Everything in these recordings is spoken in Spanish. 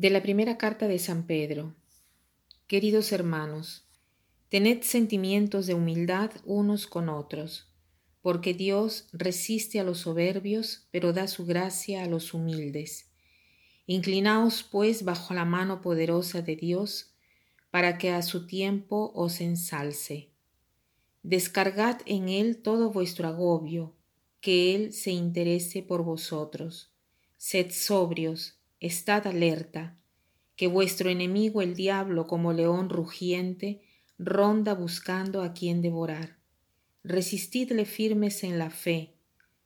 De la primera carta de San Pedro. Queridos hermanos, tened sentimientos de humildad unos con otros, porque Dios resiste a los soberbios, pero da su gracia a los humildes. Inclinaos pues bajo la mano poderosa de Dios, para que a su tiempo os ensalce. Descargad en Él todo vuestro agobio, que Él se interese por vosotros. Sed sobrios, Estad alerta, que vuestro enemigo el diablo como león rugiente ronda buscando a quien devorar. Resistidle firmes en la fe,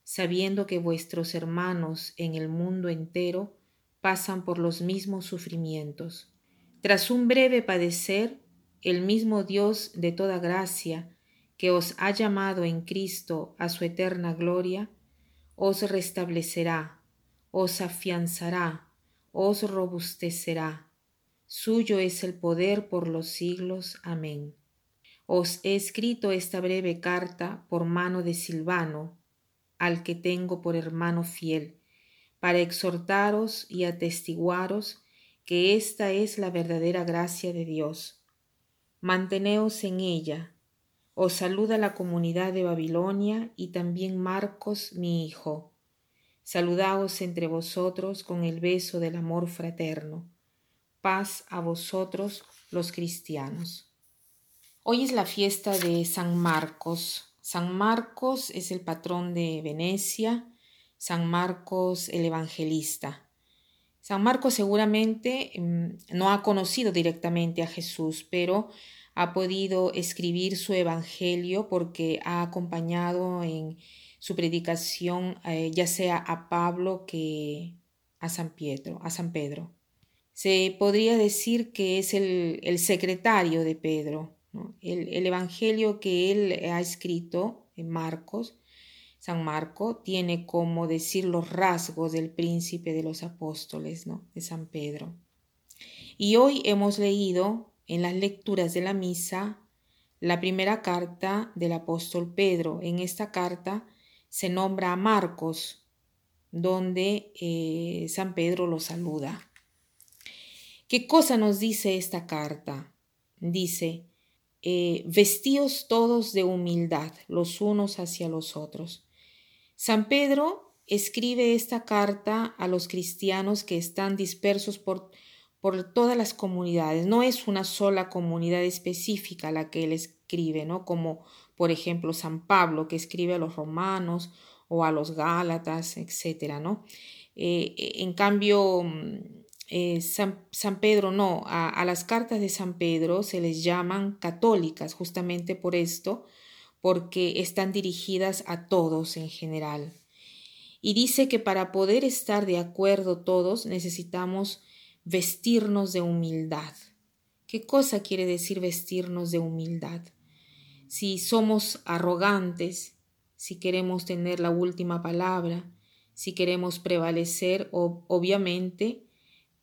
sabiendo que vuestros hermanos en el mundo entero pasan por los mismos sufrimientos. Tras un breve padecer, el mismo Dios de toda gracia, que os ha llamado en Cristo a su eterna gloria, os restablecerá, os afianzará, os robustecerá. Suyo es el poder por los siglos. Amén. Os he escrito esta breve carta por mano de Silvano, al que tengo por hermano fiel, para exhortaros y atestiguaros que esta es la verdadera gracia de Dios. Manteneos en ella. Os saluda la comunidad de Babilonia y también Marcos, mi hijo Saludaos entre vosotros con el beso del amor fraterno. Paz a vosotros los cristianos. Hoy es la fiesta de San Marcos. San Marcos es el patrón de Venecia, San Marcos el evangelista. San Marcos seguramente mm, no ha conocido directamente a Jesús, pero ha podido escribir su evangelio porque ha acompañado en su predicación eh, ya sea a Pablo que a San Pedro, a San Pedro. Se podría decir que es el, secretario de Pedro. El, evangelio que él ha escrito en Marcos, San Marco, tiene como decir los rasgos del príncipe de los apóstoles, ¿no? de San Pedro. Y hoy hemos leído en las lecturas de la misa la primera carta del apóstol Pedro. En esta carta se nombra a Marcos, donde eh, San Pedro lo saluda. ¿Qué cosa nos dice esta carta? Dice, eh, vestíos todos de humildad los unos hacia los otros. San Pedro escribe esta carta a los cristianos que están dispersos por, por todas las comunidades. No es una sola comunidad específica la que él escribe, ¿no? Como por ejemplo, San Pablo, que escribe a los romanos o a los gálatas, etcétera, ¿no? Eh, eh, en cambio, mm, eh, San, Pedro no, a, a, las cartas de San Pedro se les llaman católicas, justamente por esto, porque están dirigidas a todos en general. Y dice que para poder estar de acuerdo todos necesitamos vestirnos de humildad. ¿Qué cosa quiere decir vestirnos de humildad? si somos arrogantes, si queremos tener la última palabra, si queremos prevalecer, obviamente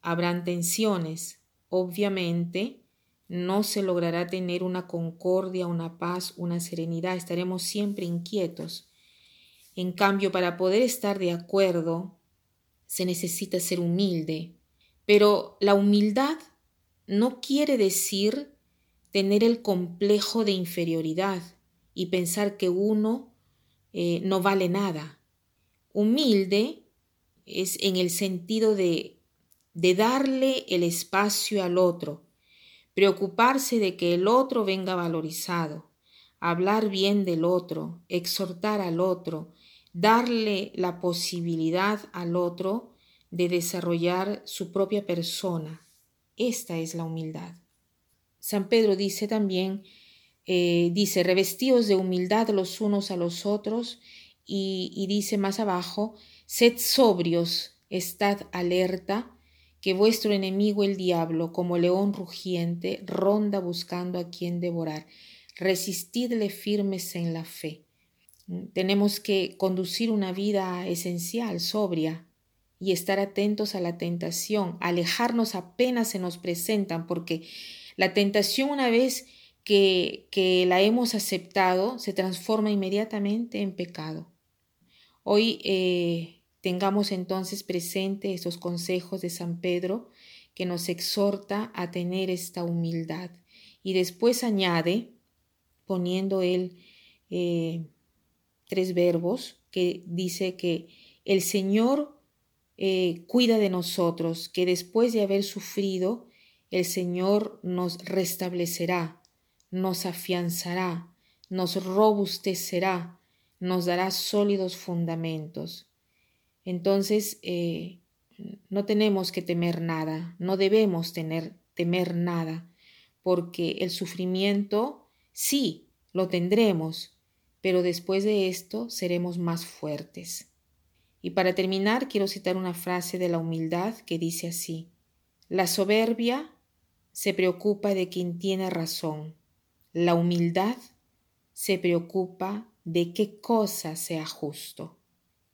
habrán tensiones, obviamente no se logrará tener una concordia, una paz, una serenidad, estaremos siempre inquietos. En cambio, para poder estar de acuerdo, se necesita ser humilde, pero la humildad no quiere decir tener el complejo de inferioridad y pensar que uno eh, no vale nada. Humilde es en el sentido de, de darle el espacio al otro, preocuparse de que el otro venga valorizado, hablar bien del otro, exhortar al otro, darle la posibilidad al otro de desarrollar su propia persona. Esta es la humildad. San Pedro dice también, eh, dice, revestidos de humildad los unos a los otros, y, y dice más abajo, sed sobrios, estad alerta, que vuestro enemigo el diablo, como león rugiente, ronda buscando a quien devorar. Resistidle firmes en la fe. Tenemos que conducir una vida esencial, sobria, y estar atentos a la tentación, alejarnos apenas se nos presentan, porque la tentación una vez que, que la hemos aceptado se transforma inmediatamente en pecado. Hoy eh, tengamos entonces presente estos consejos de San Pedro que nos exhorta a tener esta humildad. Y después añade, poniendo él eh, tres verbos, que dice que el Señor eh, cuida de nosotros, que después de haber sufrido, el Señor nos restablecerá, nos afianzará, nos robustecerá, nos dará sólidos fundamentos. Entonces, eh, no tenemos que temer nada, no debemos tener, temer nada, porque el sufrimiento sí lo tendremos, pero después de esto seremos más fuertes. Y para terminar, quiero citar una frase de la humildad que dice así, la soberbia se preocupa de quien tiene razón, la humildad se preocupa de qué cosa sea justo.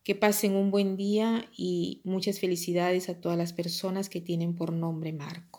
Que pasen un buen día y muchas felicidades a todas las personas que tienen por nombre Marco.